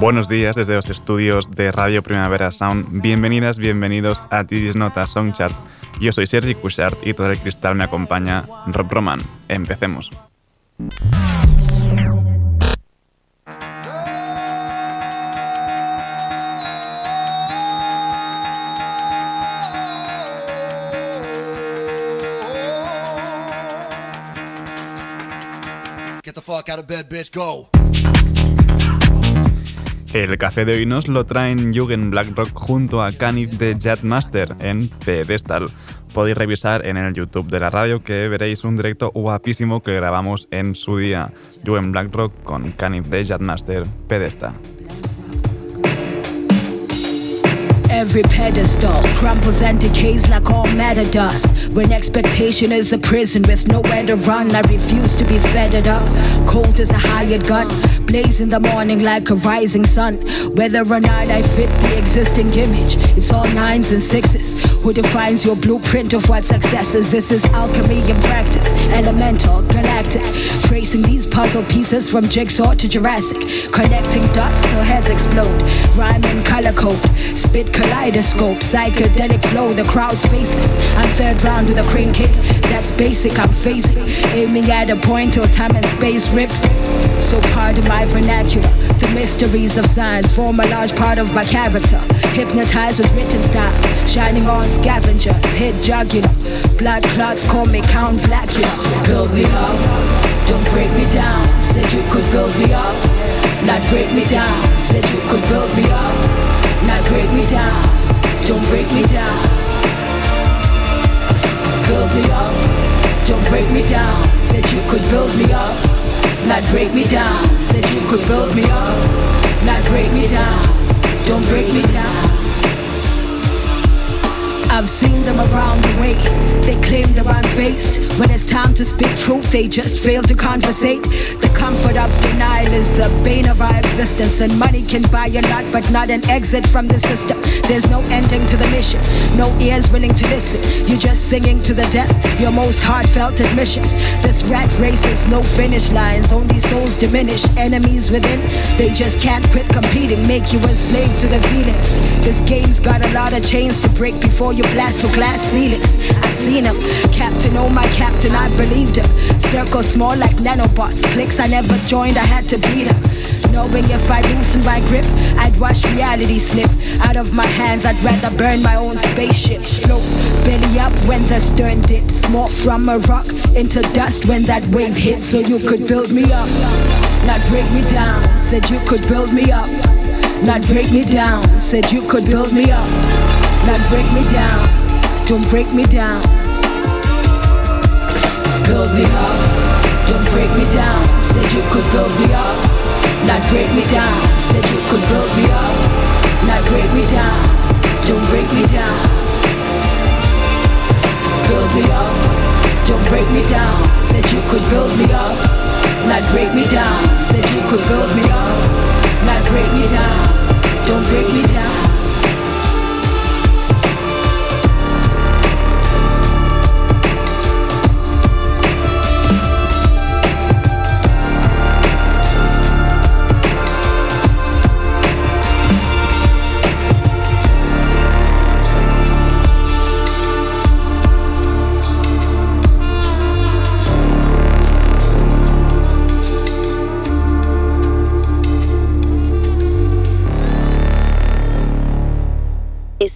Buenos días desde los estudios de Radio Primavera Sound. Bienvenidas, bienvenidos a Tidis Nota Songchart. Yo soy Sergi Cushart y todo el cristal me acompaña Rob Roman. Empecemos. Get the fuck out of bed, bitch, go. El café de hoy nos lo traen Jugend Blackrock junto a Canif de Jetmaster en Pedestal. Podéis revisar en el YouTube de la radio que veréis un directo guapísimo que grabamos en su día. Jugend Blackrock con Canif de Jetmaster Pedestal. Every pedestal crumbles and decays like all matter does. When expectation is a prison with nowhere to run, I refuse to be fed up. Cold as a hired gun, blaze in the morning like a rising sun. Whether or not I fit the existing image, it's all nines and sixes. Who defines your blueprint of what success is? This is alchemy in practice, elemental, galactic. Tracing these puzzle pieces from jigsaw to Jurassic, connecting dots till heads explode. Rhyme and color code, spit kaleidoscope, psychedelic flow, the crowd's faceless. I'm third round with a crane kick, that's basic, I'm facing. Aiming at a point till time and space rift. So pardon my vernacular, the mysteries of science form a large part of my character. Hypnotized with written styles, shining on scavengers, hit jugular. Blood clots call me Count Blackula. Build me up, don't break me down. Said you could build me up, not break me down. Said you could build me up break me down. Don't break me down. Build me up. Don't break me down. Said you could build me up. Not break me down. Said you could build me up. Not break me down. Don't break me down. I've seen them around the way. They claim they're unfazed. When it's time to speak truth, they just fail to conversate. The comfort of denial is the bane of our existence. And money can buy a lot, but not an exit from the system. There's no ending to the mission, no ears willing to listen. You're just singing to the death, your most heartfelt admissions. This rat race has no finish lines, only souls diminish. Enemies within, they just can't quit competing, make you a slave to the feeling. This game's got a lot of chains to break before you blast through glass ceilings. I seen him, captain, oh my captain, I believed him. Circle small like nanobots, clicks I never joined, I had to beat him. Knowing if I loosen my grip, I'd watch reality slip out of my hands. I'd rather burn my own spaceship. Float belly up when the stern dips. More from a rock into dust when that wave hits. So you could build me up, not break me down. Said you could build me up, not break me down. Said you could build me up not break me down. Don't break me down. Build me up. Don't break me down. Said you could build me up. Not break me down. Said you could build me up. Not break me down. Don't break me down. Build me up. Don't break me down. Said you could build me up. Not break me down. Said you could build me up. Not break me down. Don't break me down.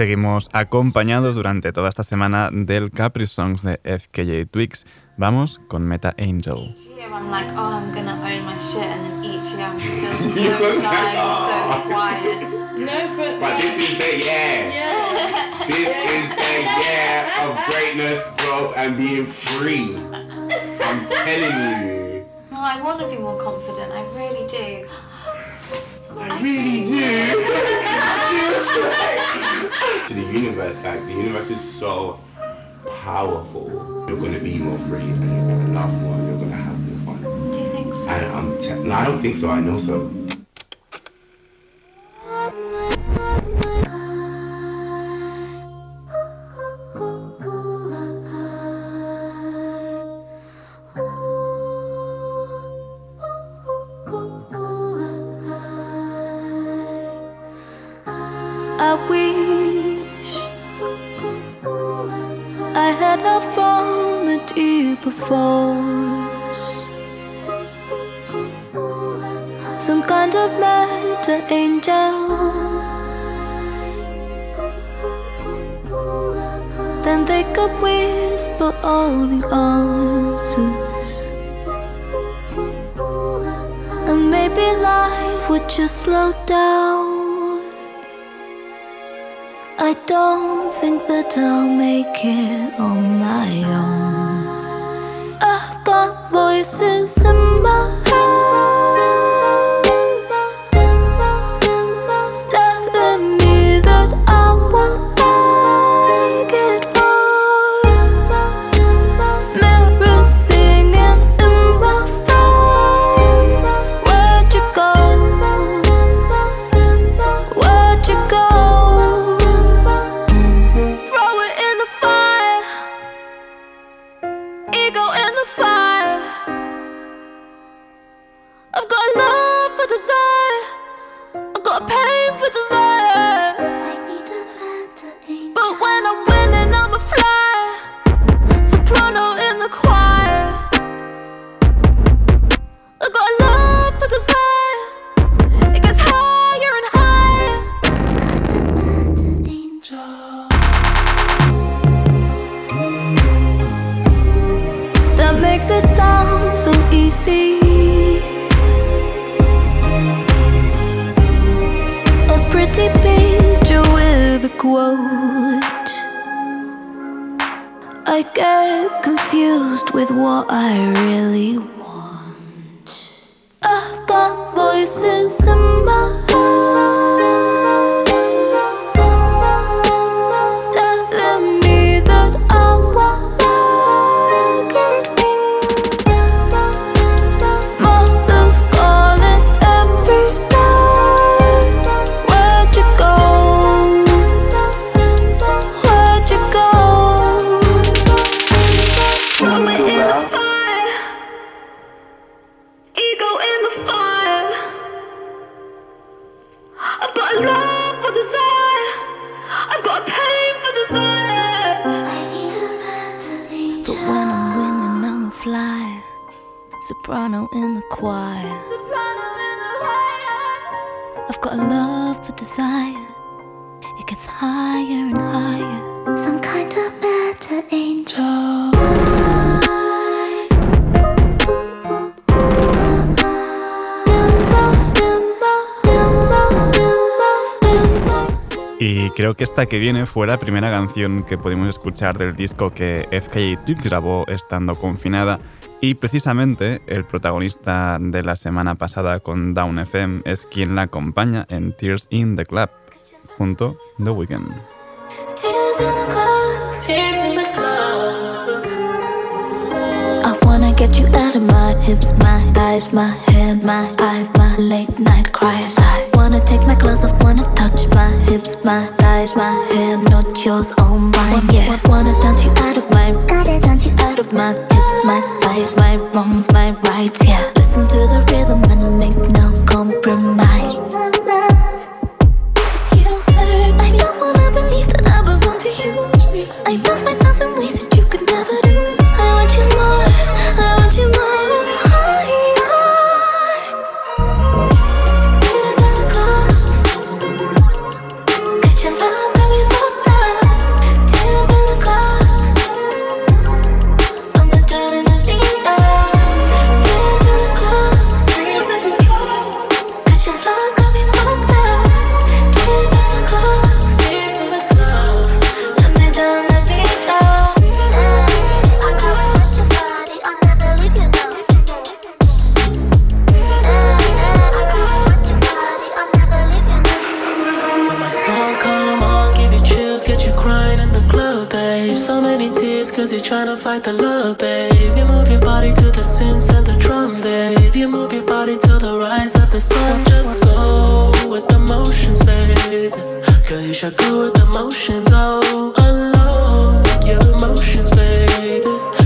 seguimos acompañados durante toda esta semana del Capri Songs de FKJ Twix. Vamos con Meta Angel. Oh, this is the year of greatness, growth, and being free. I'm telling you. No, I want to be more confident. I really do. I really do. to the universe, like the universe is so powerful. You're gonna be more free, and you're gonna laugh more, and you're gonna have more fun. Do you think so? And I'm te- no, I don't think so. I know so. Kind of meta angel. Then they could whisper all the answers. And maybe life would just slow down. I don't think that I'll make it on my own. I've got voices in my Ego in the fire. I've got love for desire. I've got pain for desire. A pretty picture with a quote. I get confused with what I really want. I've got voices in my head. In the choir. Soprano in the choir. I've got love for desire. It gets higher and higher. Some kind of better angel. Y creo que esta que viene fue la primera canción que pudimos escuchar del disco que FK Twigs grabó estando confinada. Y precisamente el protagonista de la semana pasada con Down FM es quien la acompaña en Tears in the Club, junto The Weeknd. Get you out of my hips, my thighs, my hair, my eyes, my late night cries. I wanna take my clothes off, wanna touch my hips, my thighs, my hair, not yours, all mine. Yeah, wanna dance you out of my, gotta dance you out of my hips, my thighs, my wrongs, my rights. Yeah, listen to the rhythm and make no compromise. I don't wanna believe that I belong to you. I love myself in ways that you could never do. I want you more, I want you more. Trying to fight the love, babe. You move your body to the synths and the drum, babe. You move your body to the rise of the sun. Just go with the motions, babe. Girl, you should go with the motions, oh. Unload your emotions, babe.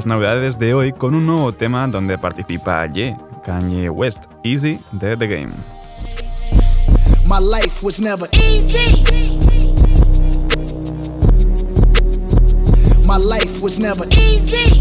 Las novedades de hoy con un nuevo tema donde participa Ye, Kanye West, Easy de The Game. My life was never easy. My life was never easy.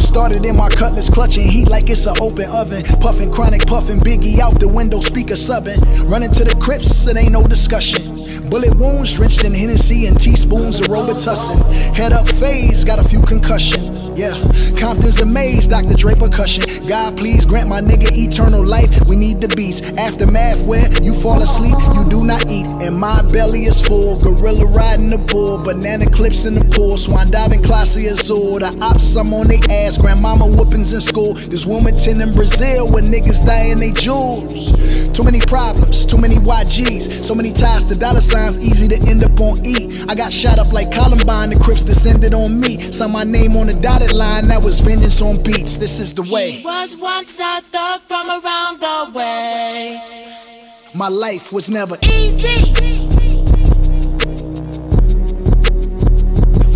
Started in my cutlass, clutching heat like it's an open oven. Puffing chronic, puffing biggie out the window, speaker subbing. Running to the crypts, it ain't no discussion. Bullet wounds drenched in Hennessy and teaspoons of Robitussin. Head up phase, got a few concussion. Yeah, Compton's amazed, Dr. Dre percussion. God, please grant my nigga eternal life. We need the beats. Aftermath where you fall asleep, you do not eat. And my belly is full. Gorilla riding the bull, banana clips in the pool. Swan diving classy azul. The ops, I'm on they ass. Grandmama whoopings in school. This Wilmington in Brazil where niggas dying they jewels. Too many problems, too many YGs, so many ties to dollar signs, easy to end up on E. I got shot up like Columbine, the Crips descended on me. Saw my name on the dotted line, that was vengeance on beats. This is the way. was once a thug from around the way. My life was never Easy.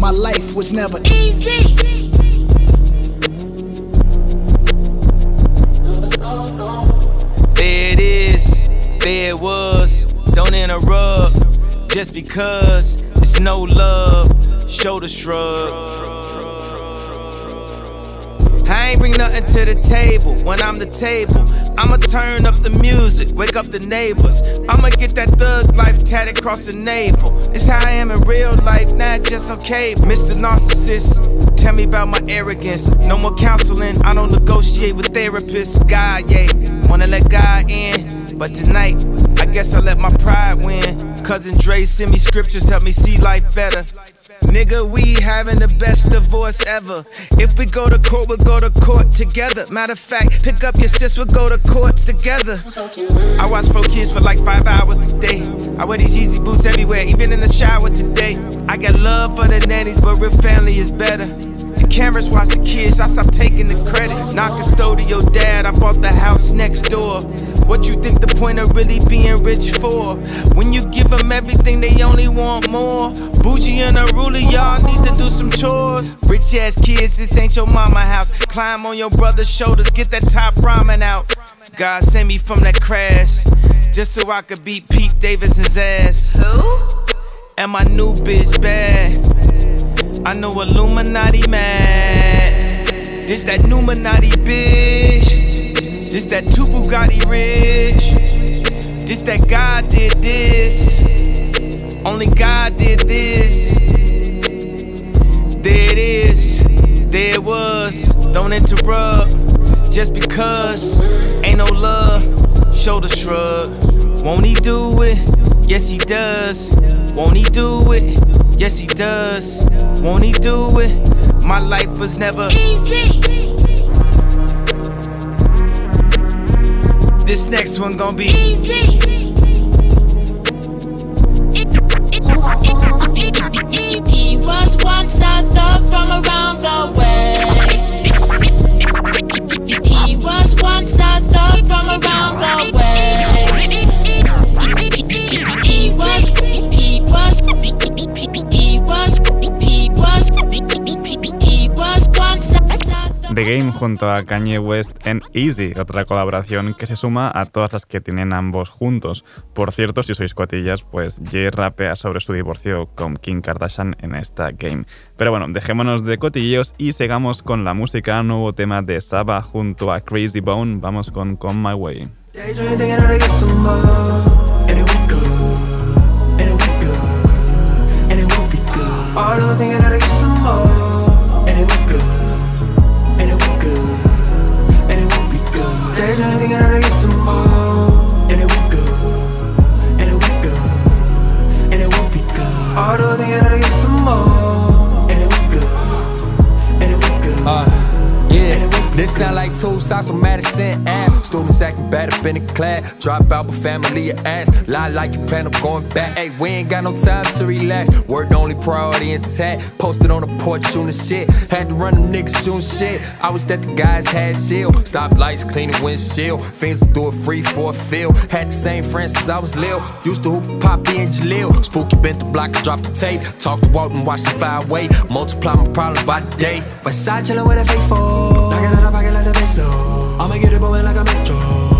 My life was never Easy. There was. Don't interrupt just because it's no love. Shoulder shrug. I ain't bring nothing to the table when I'm the table. I'ma turn up the music, wake up the neighbors. I'ma get that thug life tatted across the navel. It's how I am in real life, not just okay. Mr. Narcissist, tell me about my arrogance. No more counseling, I don't negotiate with therapists. God, yeah, wanna let God in. But tonight, I guess I let my pride win. Cousin Dre send me scriptures, help me see life better. Nigga, we having the best divorce ever. If we go to court, we'll go to court together. Matter of fact, pick up your sis, we'll go to courts together. I watch four kids for like five hours a day. I wear these Yeezy boots everywhere, even in the shower today. I got love for the nannies, but real family is better. The cameras watch the kids, I stop taking the credit. Not custodial dad, I bought the house next door. What you think the point of really being rich for? When you give them everything, they only want more. Bougie and a ruler, y'all need to do some chores. Rich ass kids, this ain't your mama house. Climb on your brother's shoulders, get that top ramen out. God sent me from that crash, just so I could beat Pete Davidson's ass. Who? And my new bitch bad. I know Illuminati mad. This that Numinati bitch. This that two Bugatti rich. This that God did this. Only God did this. There it is. There it was. Don't interrupt. Just because ain't no love. Shoulder shrug. Won't he do it? Yes, he does. Won't he do it? Yes, he does. Won't he do it? My life was never easy. This next one gonna be easy. He was one size up from around the way. He was one size up from around the way. The Game junto a Kanye West en Easy, otra colaboración que se suma a todas las que tienen ambos juntos. Por cierto, si sois cotillas, pues Jay rapea sobre su divorcio con Kim Kardashian en esta Game. Pero bueno, dejémonos de cotilleos y sigamos con la música, nuevo tema de Saba junto a Crazy Bone, vamos con Come My Way. Two sides from Madison Ave. Students acting bad up in the class. Drop out, but family your ass. Lie like you plan on going back. Hey, we ain't got no time to relax. Word the only priority intact. Posted on the porch shooting shit. Had to run them niggas shooting shit. I was that the guys had shield. Stop lights, clean cleaning windshield. Fiends do it free for a feel. Had the same friends since I was lil. Used to hoop Poppy and Jaleel. Spooky bent the block, and drop the tape. Talk to Walton, watch the fire away. Multiply my problems by the day. Westside chillin' with a faithful. Knocking out the pocket like the bitch. I'ma get it blowing like a metro.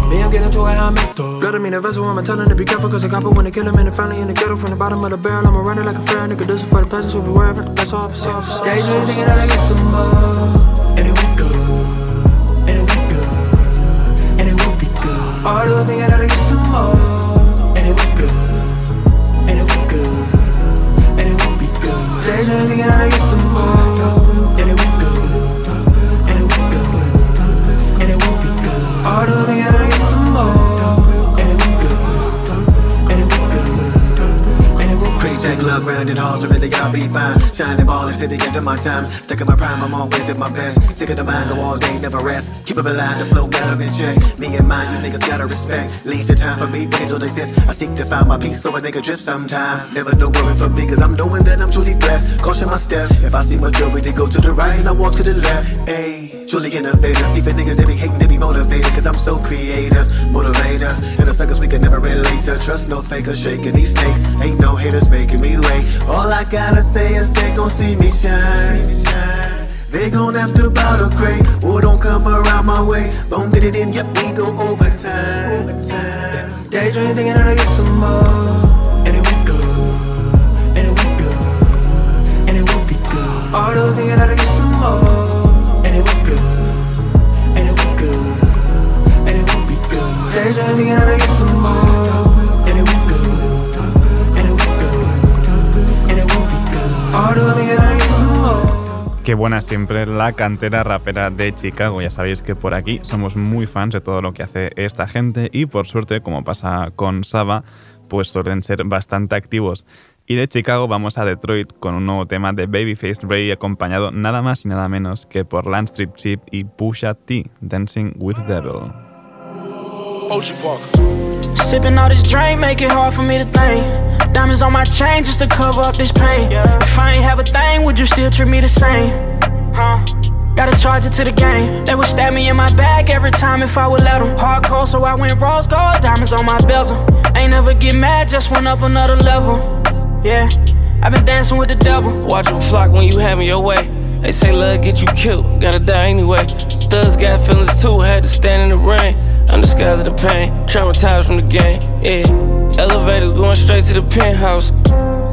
Me, I'm getting to it how I'm metro. Blood me the vessel, I'ma tell him to be careful. Cause a copper wanna kill him and the family in the ghetto. From the bottom of the barrel, I'ma run it like a fair nigga. This is for the peasants who be worried about the best office. Daydream thinking that I get some more. And it won't good. And it won't good. And it won't be good. All those thinking that I get some more. And it won't good. And it won't good. And it won't be good. Daydream thinking that I get some more. Create that glove grounded halls, really I'll be fine. Shining ball until the end of my time. Stuck in my prime, I'm always at my best. Sick of the mind, go all day, never rest. Keep it alive, the flow got in check. Me and mine, you niggas gotta respect. Leisure time for me, it don't exist. I seek to find my peace, so a nigga drift sometime. Never no worry for me, cause I'm knowing that I'm truly blessed. Caution my steps. If I see my majority go to the right, and I walk to the left. Ayy, truly innovative. Even niggas, they be hating, they be motivated. Cause I'm so creative, motivator. And the suckers we can never relate to. Trust no faker, shaking these snakes. Ain't no haters making me wait. All I gotta say is they gon' see me shine. They gon' have to bow the crate, or don't come around my way. Bone did it in, yep, we go overtime. Daydream thinking that I get some more. And it won't. And it won't. And it won't be good. All those thinking that I get some more. Qué buena siempre la cantera rapera de Chicago. Ya sabéis que por aquí somos muy fans de todo lo que hace esta gente y por suerte, como pasa con Saba, pues suelen ser bastante activos. Y de Chicago vamos a Detroit con un nuevo tema de Babyface Ray acompañado nada más y nada menos que por Landstrip Chip y Pusha T, Dancing with the Devil. The Devil. Sipping all this drink, make it hard for me to think. Diamonds on my chain just to cover up this pain. If I ain't have a thing, would you still treat me the same? Huh? Gotta charge it to the game. They would stab me in my back every time if I would let them. Hardcore, so I went rose gold, diamonds on my bezel. Ain't never get mad, just went up another level. Yeah, I've been dancing with the devil. Watch them flock when you having your way. They say love get you killed, gotta die anyway. Thugs got feelings too, had to stand in the rain. Undisguised the pain, traumatized from the game. Yeah, elevators going straight to the penthouse.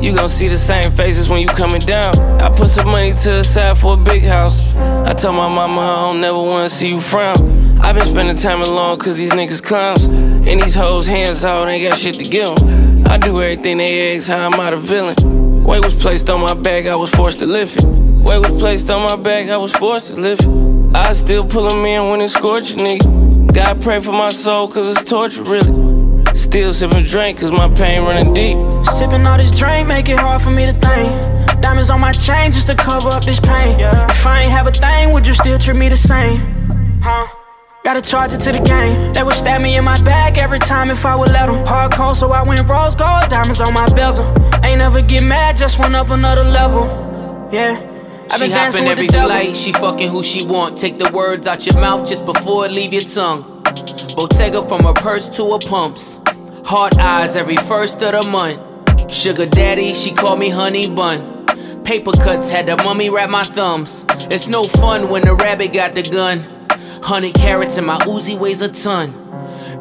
You gon' see the same faces when you coming down. I put some money to the side for a big house. I told my mama I don't never wanna see you frown. i been spending time alone cause these niggas clowns. And these hoes hands out, ain't got shit to give them. I do everything they ask, how I'm out of villain. Weight was placed on my back, I was forced to lift it. Weight was placed on my back, I was forced to lift. I still pull them in when it's scorching, nigga. God pray for my soul, cause it's torture, really. Still sipping drink cause my pain running deep. Sipping all this drink make it hard for me to think. Diamonds on my chain just to cover up this pain. If I ain't have a thing, would you still treat me the same? Huh? Gotta charge it to the game. They would stab me in my back every time if I would let them. Hardcore, so I went rose gold, diamonds on my bezel. Ain't never get mad, just went up another level. Yeah. She hopping every flight, she fucking who she want. Take the words out your mouth just before it leave your tongue. Bottega from her purse to her pumps. Hard eyes every first of the month. Sugar daddy, she call me honey bun. Paper cuts had the mummy wrap my thumbs. It's no fun when the rabbit got the gun. Hundred carats and my Uzi weighs a ton.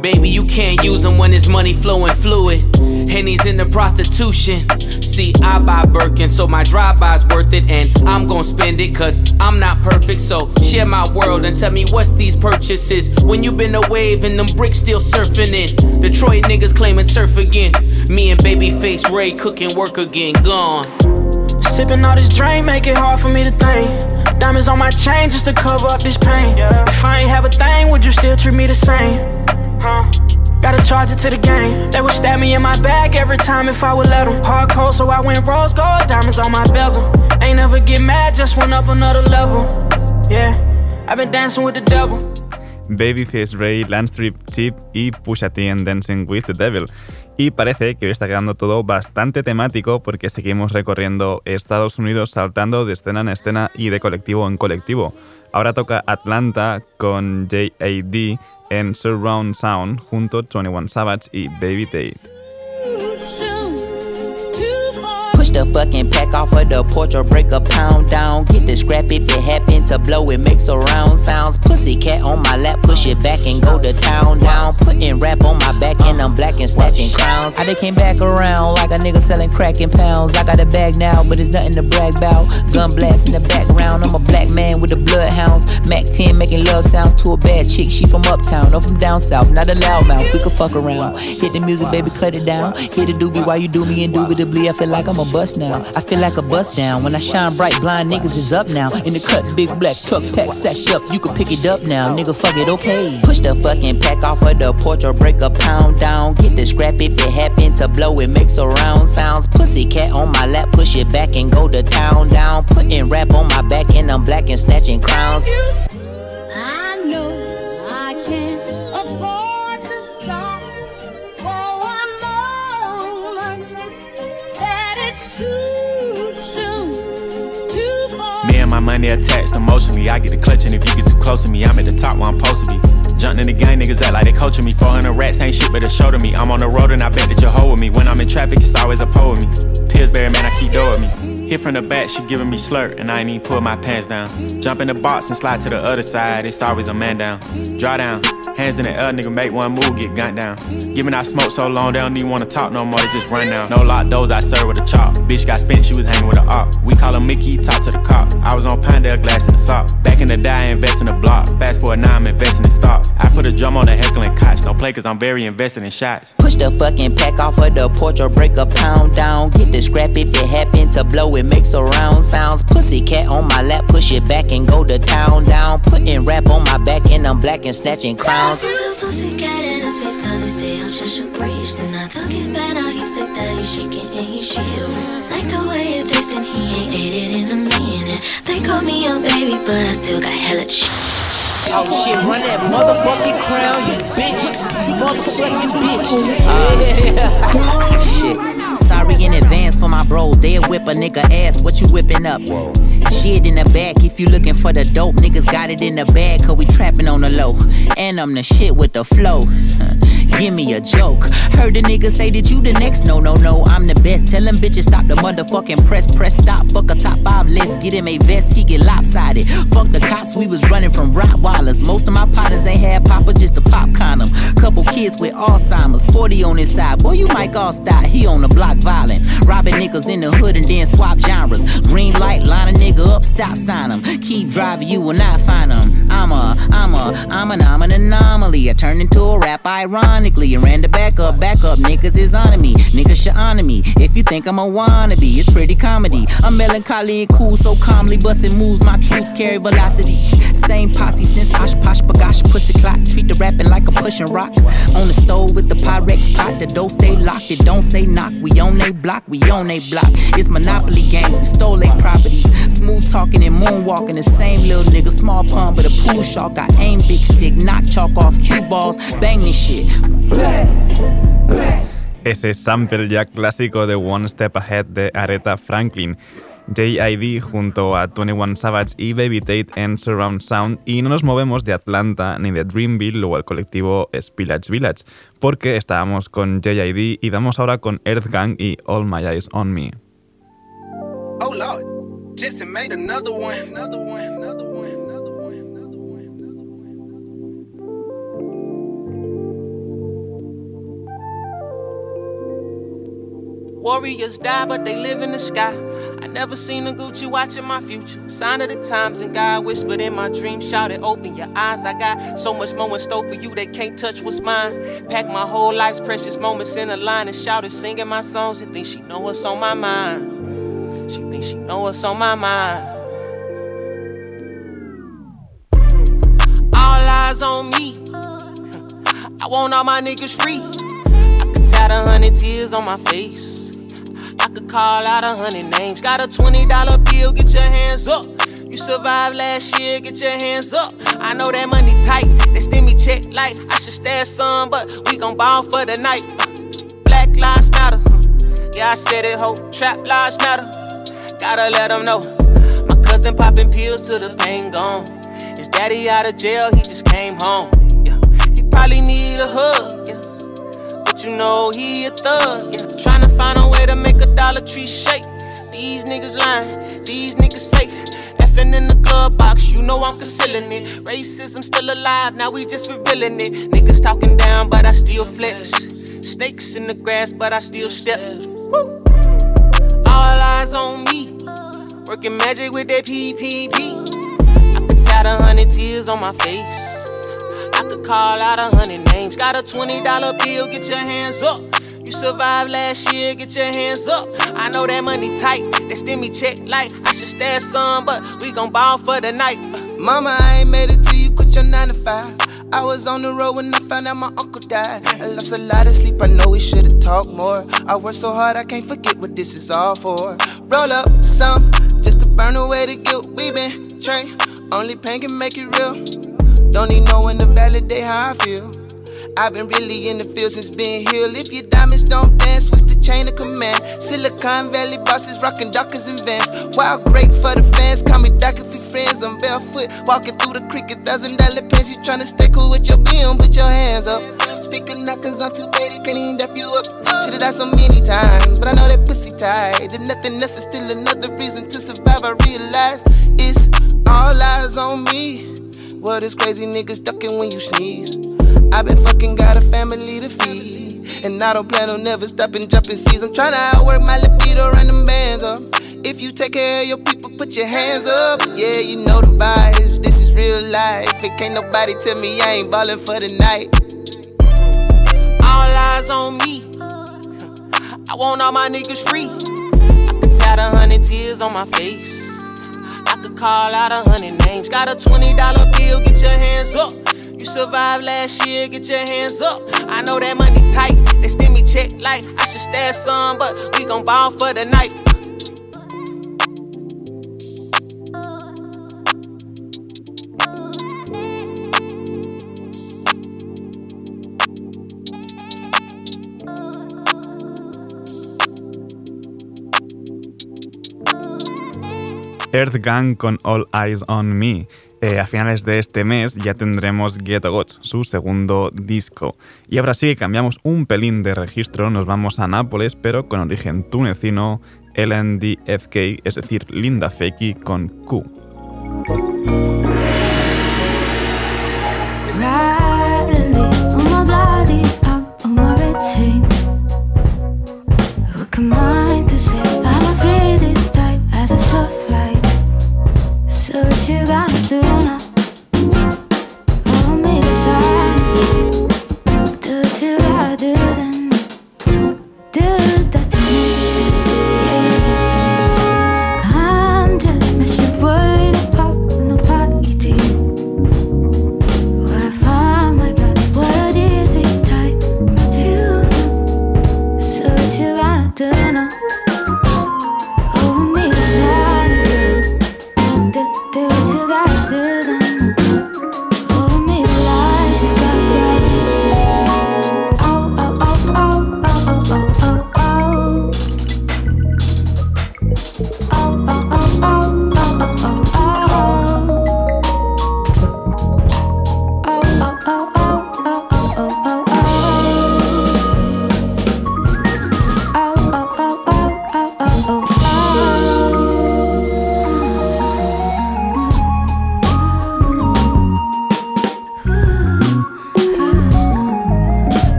Baby, you can't use them when it's money flowing fluid. Henny's in the prostitution. See, I buy Birkin, so my drive-by's worth it, and I'm gon' spend it, cause I'm not perfect. So share my world and tell me what's these purchases. When you been a wave and them bricks still surfing in. Detroit niggas claiming turf again. Me and Babyface Ray cooking work again, gone. Sipping all this drink, make it hard for me to think. Diamonds on my chain just to cover up this pain. If I ain't have a thing, would you still treat me the same? Huh? Gotta charge it to the game. They would stab me in my back every time if I would let them. Hardcore, so I went rose gold, diamonds on my bezel. Ain't never get mad, just went up another level. Yeah, I've been dancing with the devil. Babyface Ray, Landstrip Chip y Pusha T en Dancing with the Devil. Y parece que hoy está quedando todo bastante temático porque seguimos recorriendo Estados Unidos saltando de escena en escena y de colectivo en colectivo. Ahora toca Atlanta con JAD en Surround Sound junto a 21 Savage y Baby Tate. The fucking pack off of the porch or break a pound down. Get the scrap if it happen to blow, it makes a round sounds. Pussy cat on my lap, push it back and go to town down. Putting rap on my back and I'm black and snatching crowns. I they came back around like a nigga selling crack in pounds. I got a bag now, but it's nothing to brag about. Gun blast in the background, I'm a black man with the bloodhounds. Mac 10 making love sounds to a bad chick. She from uptown or from down south, not a loudmouth. We could fuck around. Hit the music, baby, cut it down. Hit the doobie while you do me indubitably. I feel like I'm a bust now. I feel like a bust down. When I shine bright, blind niggas is up now. In the cut, big black truck pack sacked up. You can pick it up now, nigga. Fuck it, okay. Push the fucking pack off of the porch or break a pound down. Get the scrap if it happen to blow. It makes a round sounds. Pussy cat on my lap, push it back and go to town down. Putting rap on my back and I'm black and snatching crowns. Money attached emotionally. I get a clutch, and if you get too close to me, I'm at the top where I'm supposed to be. Jumping in the gang, niggas act like they coaching me. 400 rats ain't shit, but a show to me. I'm on the road and I bet that you're hold with me. When I'm in traffic, it's always a pole with me. Pillsbury, man, I keep dough with me. Hit from the back, she giving me slurp, and I ain't even pull my pants down. Jump in the box and slide to the other side, it's always a man down. Draw down, hands in the air, nigga, make one move, get gunned down. Giving out smoke so long, they don't even wanna talk no more, they just run down. No lock doors, I serve with a chop. Bitch got spent, she was hanging with a op. We call her Mickey, talk to the cops. I was on Pinedale, glass in the sock. Back in the day, I invest in the block. Fast forward now, I'm investing in stocks. I put a drum on the heckling couch. Don't play cause I'm very invested in shots. Push the fucking pack off of the porch or break a pound down. Get the scrap if it happen to blow, it makes a round sounds. Pussy cat on my lap, push it back and go to town down. Putting rap on my back and I'm black and snatching crowns. Pussy cat in his face cause he stay out just a breeze. Then I took it back, now he's sick that he's shaking and he's shivering. Like the way it tastes and he ain't ate it in a minute. They call me a baby, but I still got hella shit. Oh shit, run that motherfucking crown, you bitch. You motherfucking bitch. Shit. Sorry in advance for my bros. They'll whip a nigga ass. What you whipping up? Shit in the back. If you looking for the dope, niggas got it in the bag. Cause we trapping on the low. And I'm the shit with the flow. Give me a joke. Heard the nigga say that you the next. No, no, no. I'm the best. Tell them bitches stop the motherfucking press. Press stop. Fuck a top five list. Get him a vest. He get lopsided. Fuck the cops. We was running from Rottweilers. Most of my partners ain't had papa, just a pop condom. Couple kids with Alzheimer's. 40 on his side. Boy, you might all stop. He on the block violent. Robbing niggas in the hood and then swap genres. Green light, line a nigga up, stop sign him. Keep driving, you will not find him. I'm a, I'm a, I'm an, I'm an anomaly. I turned into a rap ironically and ran the back up, back up. Niggas is on me, niggas should honor me. If you think I'm a wannabe, it's pretty comedy. I'm melancholy and cool, so calmly busting moves. My troops carry velocity. Same posse since Osh Posh Bagosh Pussy Clock. Treat the rapping like I'm pushing rock. On the stove with the Pyrex pot, the dough stay locked. It don't say knock. We on they block, we on they block. It's Monopoly games, we stole they properties. Smooth talking and moonwalking, the same little nigga. Small pond, but a pool shark. I aim big stick, knock chalk off cue balls, bang this shit. Ese sample ya clásico de One Step Ahead de Aretha Franklin. JID junto a 21 Savage y Baby Tate en Surround Sound y no nos movemos de Atlanta ni de Dreamville o el colectivo Spillage Village porque estábamos con JID y damos ahora con Earth Gang y All My Eyes On Me. Oh Lord, Jesse made another one, another one, another one. Warriors die, but they live in the sky. I never seen a Gucci watching my future. Sign of the times, and God whispered in my dream, shouted, Open your eyes. I got so much more in store for you that can't touch what's mine. Pack my whole life's precious moments in a line and shouted, singing my songs. She think she know what's on my mind. She think she know what's on my mind. All eyes on me. I want all my niggas free. I could tie a hundred tears on my face call out a hundred names. Got a $20 bill, get your hands up. You survived last year, get your hands up. I know that money tight, they send me check like I should stash some, but we gon' ball for the night. Black lives matter. Yeah, I said it, ho. Trap lives matter. Gotta let them know. My cousin popping pills till the pain gone. His daddy out of jail, he just came home. Yeah, he probably need a hug. Yeah, but you know he a thug. Yeah, trying to find a way to make a Dollar Tree shake. These niggas lying, these niggas fake. Effing in the glove box, you know I'm concealing it. Racism still alive, now we just revealing it. Niggas talking down, but I still flex. Snakes in the grass, but I still step. Woo. All eyes on me, working magic with that PPP. I could tie a hundred tears on my face. Call out a hundred names. Got a $20 bill, get your hands up. You survived last year, get your hands up. I know that money tight, they send me check like I should stash some, but we gon' ball for the night. Mama, I ain't made it till you quit your 9 to 5. I was on the road when I found out my uncle died. I lost a lot of sleep, I know we should've talked more. I worked so hard, I can't forget what this is all for. Roll up some, just to burn away the guilt. We been trained, only pain can make it real. Don't need no one to validate how I feel. I've been really in the field since being here. If your diamonds don't dance, switch the chain of command. Silicon Valley bosses rocking Dockers and Vans. Wild great for the fans, call me Doc if we friends. I'm barefoot, walking through the creek, a thousand dollar pants. You tryna stay cool with your BM, put your hands up. Speaking cause I'm too faded, can't even dap you up. Should've died so many times, but I know that pussy tight. If nothing else is still another reason to survive, I realize it's all eyes on me. What is crazy niggas ducking when you sneeze? i been fucking got a family to feed. And I don't plan on never stopping jumping seas. I'm trying to outwork my libido, run them bands up. If you take care of your people, put your hands up. Yeah, you know the vibes. This is real life. It can't nobody tell me I ain't ballin' for the night. All eyes on me. I want all my niggas free. I could tie a hundred tears on my face. I could call out a hundred names. Got a $20 bill, get your hands up. You survived last year, get your hands up. I know that money tight, they send me check like I should stash some, but we gon' ball for the night. Earth Gang con All Eyes on Me. Eh, a finales de este mes ya tendremos Ghetto Gods, su segundo disco. Y ahora sí cambiamos un pelín de registro, nos vamos a Nápoles, pero con origen tunecino, LNDFK, es decir, Linda Fakey con Q.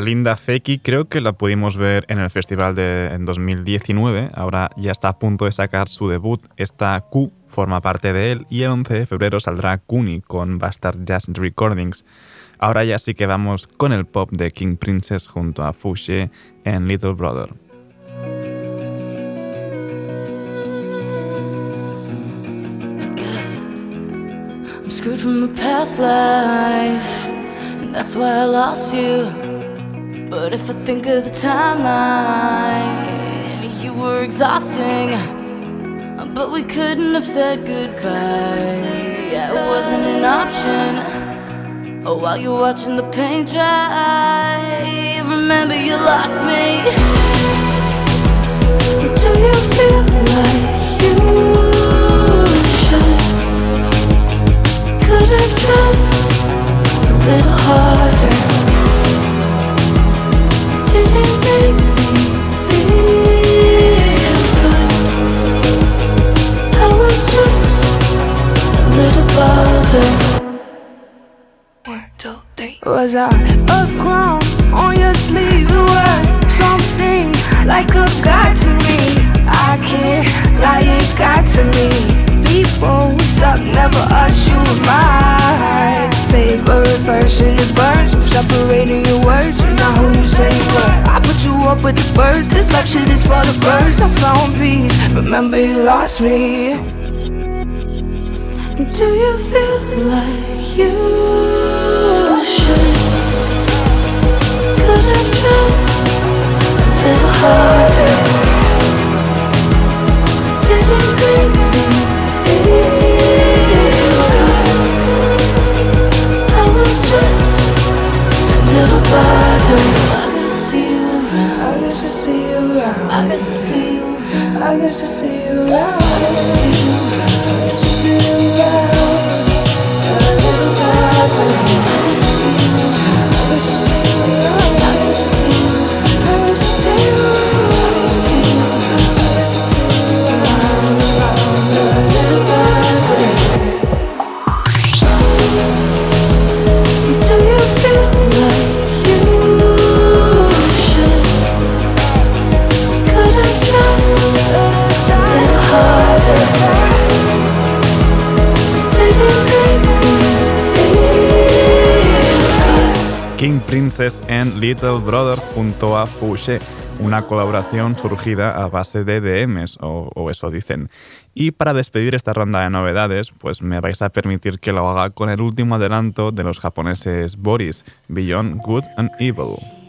Linda Feki creo que la pudimos ver en el festival de en 2019, ahora ya está a punto de sacar su debut, esta Q forma parte de él y el 11 de febrero saldrá Kuni con Bastard Jazz Recordings. Ahora ya sí que vamos con el pop de King Princess junto a Fouché en Little Brother. But if I think of the timeline, you were exhausting. But we couldn't have said goodbye. Yeah, it wasn't an option. Oh, while you're watching the paint dry, remember you lost me. Do you feel like you should? Could have tried a little harder. Was I a crown on your sleeve? You were something like a god to me. I can't lie, it got to me. People suck, never us, you my favorite version. It burns, I'm separating your words. You're not who you say you were. I put you up with the birds. This love shit is for the birds. I found peace. Remember, you lost me. Do you feel like you I guess I see you around. I guess I see you around. Princess and Little Brother junto a Fouché, una colaboración surgida a base de DMs, o, o eso dicen. Y para despedir esta ronda de novedades, pues me vais a permitir que lo haga con el último adelanto de los japoneses Boris, Beyond Good and Evil.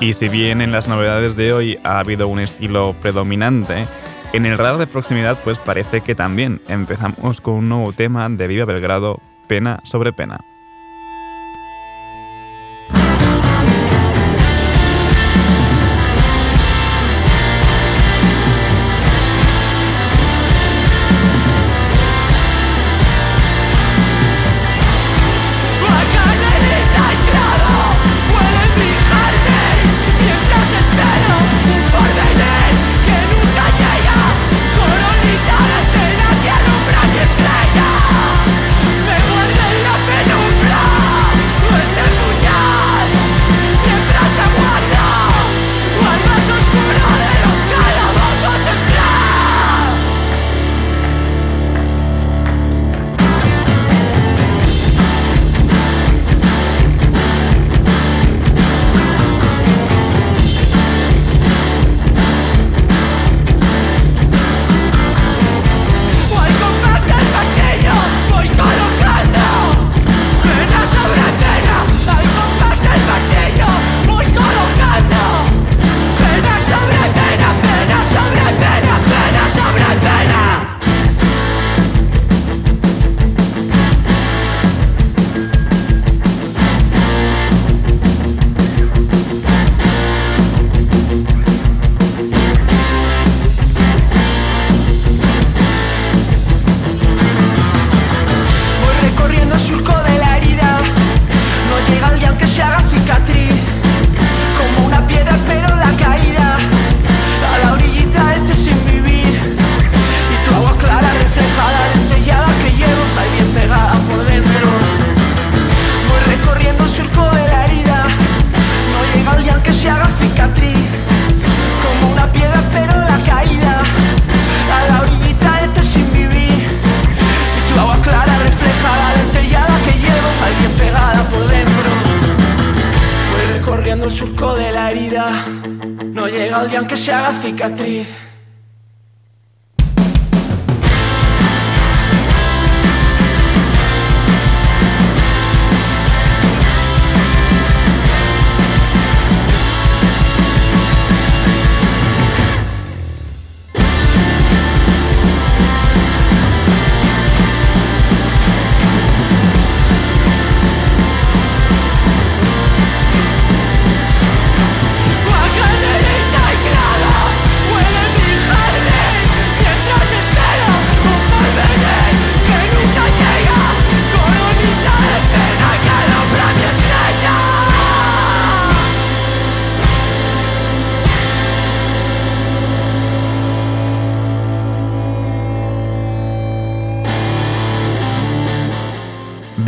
Y si bien en las novedades de hoy ha habido un estilo predominante, en el radar de proximidad pues parece que también empezamos con un nuevo tema de Viva Belgrado, Pena sobre Pena. aquela cicatriz.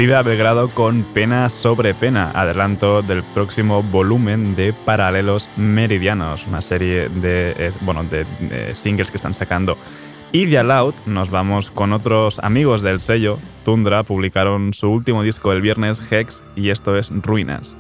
Viva Belgrado con Pena sobre Pena, adelanto del próximo volumen de Paralelos Meridianos, una serie de, bueno, de, singles que están sacando. Y de Aloud nos vamos con otros amigos del sello, Tundra, publicaron su último disco el viernes, Hex, y esto es Ruinas.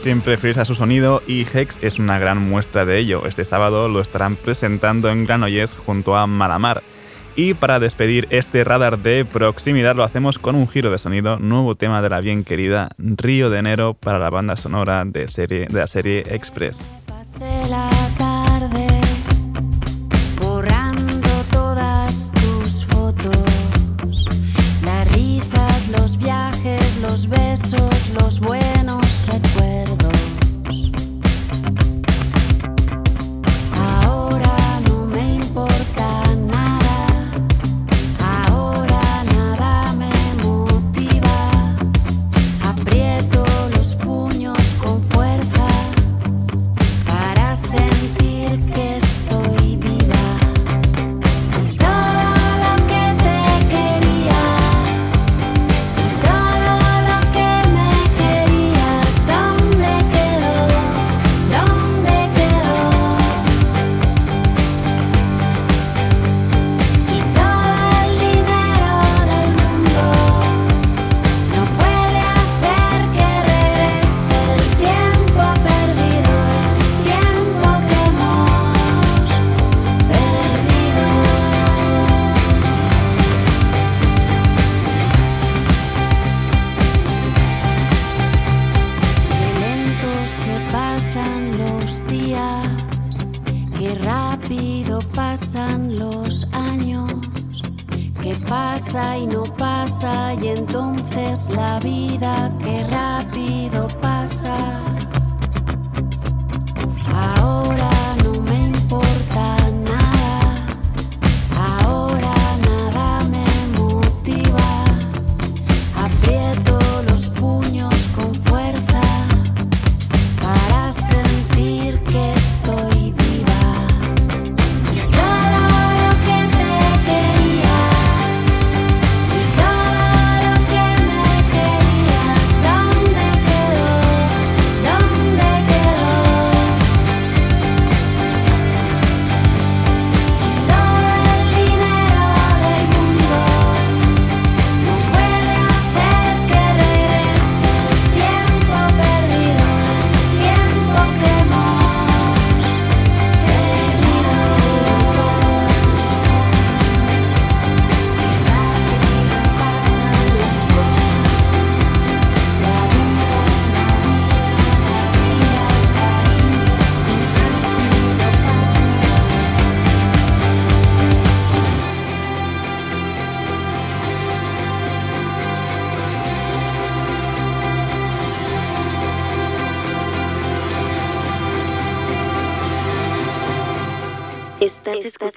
Siempre frisa su sonido y Hex es una gran muestra de ello. Este sábado lo estarán presentando en Granollers junto a Malamar. Y para despedir este radar de proximidad lo hacemos con un giro de sonido, nuevo tema de la bien querida Río de Enero para la banda sonora de, de la serie Express.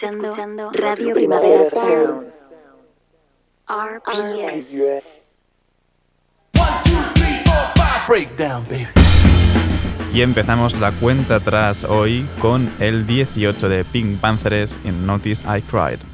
Escuchando, Radio Primavera Sound. RPS. Breakdown, baby. Y empezamos la cuenta atrás hoy con el 18 de Pink Panthers en Notice I Cried.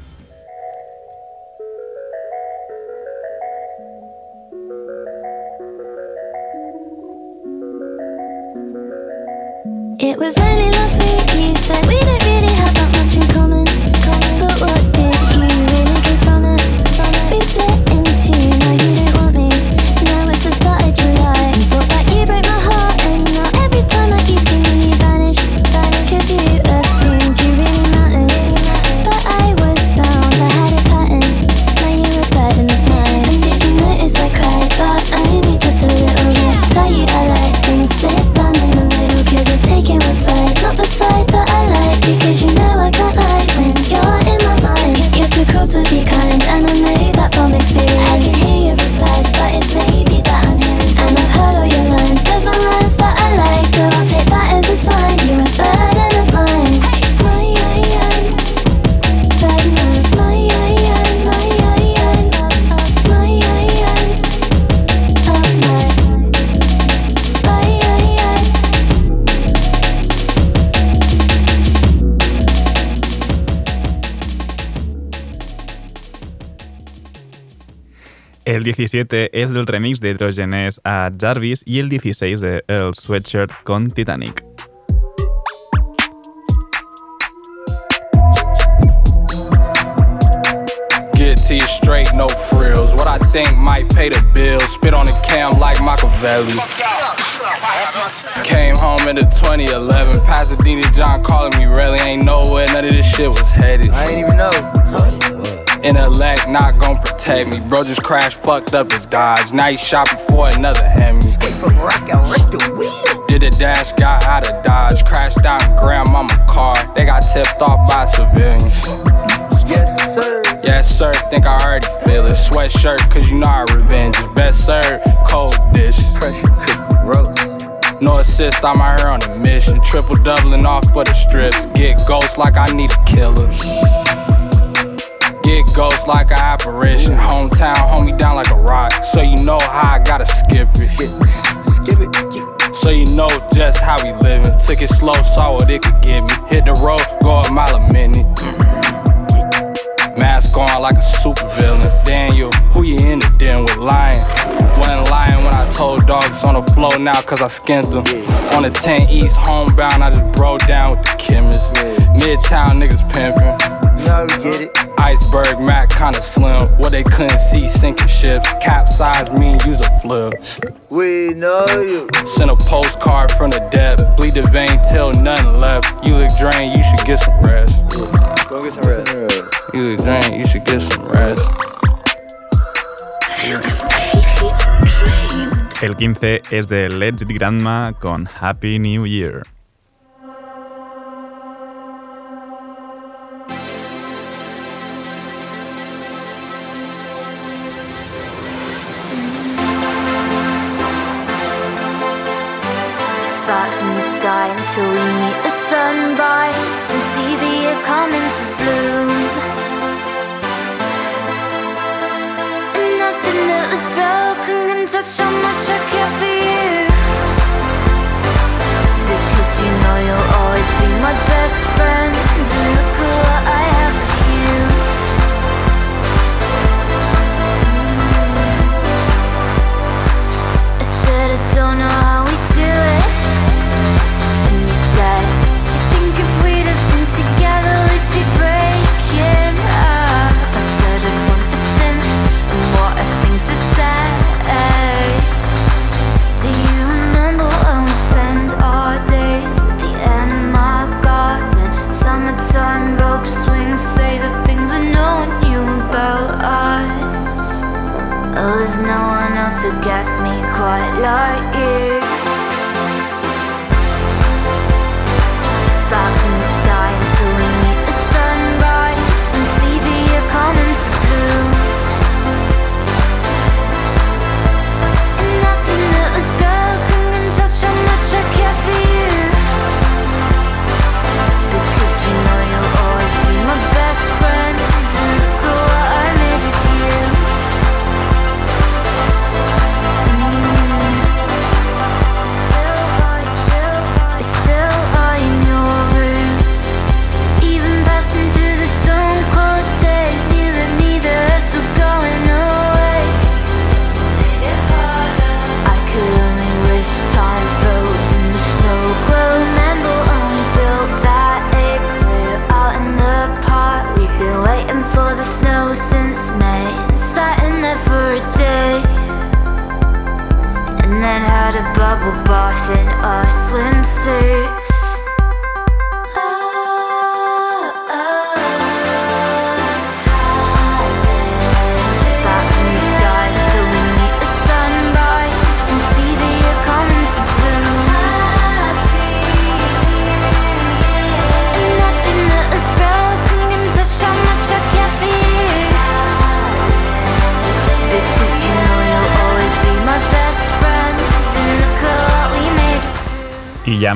17 es del remix de Hidrogenesse a Jarvis y el 16 de Earl Sweatshirt con Titanic. Get to you straight, no frills. What I think might pay the bills. Spit on the cam like Machiavelli. Came home in the 2011. Pasadena John calling me, really ain't nowhere. None of this shit was headed. I ain't even know. Intellect not gon' protect me. Bro just crashed, fucked up his Dodge. Now he shopping for another Hemi. from rock and wreck the wheel. Did a dash, got out of Dodge. Crashed out grandmama car. They got tipped off by civilians. Yes, sir. Yes, sir. Think I already feel it. Sweatshirt, cause you know our revenge is best served. Cold dish. Pressure cook roast. No assist, I'm out here on a mission. Triple doubling off for the strips. Get ghosts like I need a killer. Get ghost like an apparition. Hometown, hold me down like a rock. So you know how I gotta skip it. Skip it. So you know just how we living. Took it slow, saw what it could get me. Hit the road, go a mile a minute. Mask on like a super villain. Daniel, who you in the den with lying? Wasn't lying when I told dogs on the floor now, cause I skinned them. On the 10 East homebound, I just broke down with the chemist. Midtown niggas pimping. Now we get it. Iceberg Mac kinda slim. What they couldn't see sinking ships. Capsize me and use a flip. We know you. Send a postcard from the depth. Bleed the vein till nothing left. You look drained, you should get some rest. Go get some rest. You look drained, you should get some rest. El 15 es de Let's Eat Grandma con Happy New Year. Sky until we meet the sunrise, then see the year come into bloom. And nothing that was broken can touch how much I care for you. Because you know you'll always be my best friend, and look at what I have with you. I said I don't know who gets me quite like you.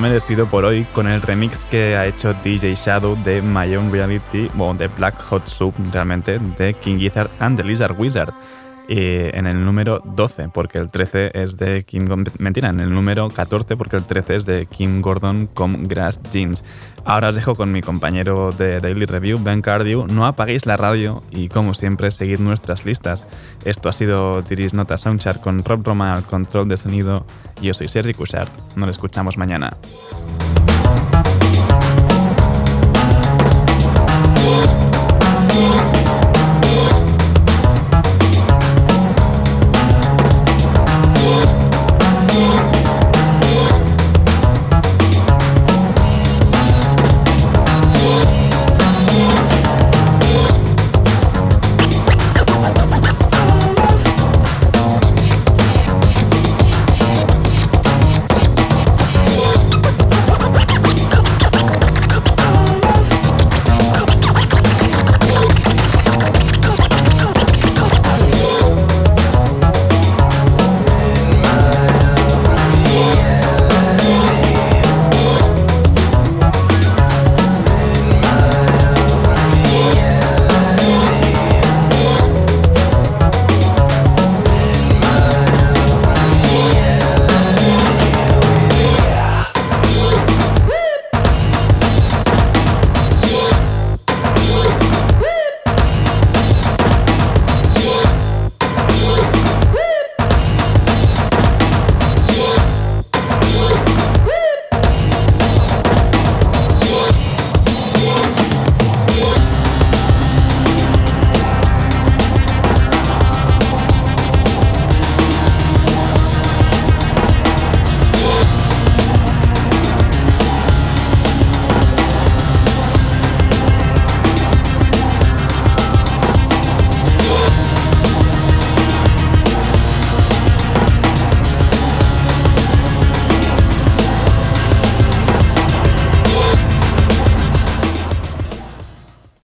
Me despido por hoy con el remix que ha hecho DJ Shadow de My Own Reality, o de Black Hot Soup realmente, de King Gizzard and the Lizard Wizard. Eh, en el número 12, porque el 13 es de Kim Gordon. Mentira, en el número 14, porque el 13 es de Kim Gordon con Grass Jeans. Ahora os dejo con mi compañero de Daily Review, Ben Cardew. No apaguéis la radio y, como siempre, seguid nuestras listas. Esto ha sido Tiris Nota Soundchart con Rob Roma al control de sonido. Yo soy Sergi Cushart. Nos escuchamos mañana.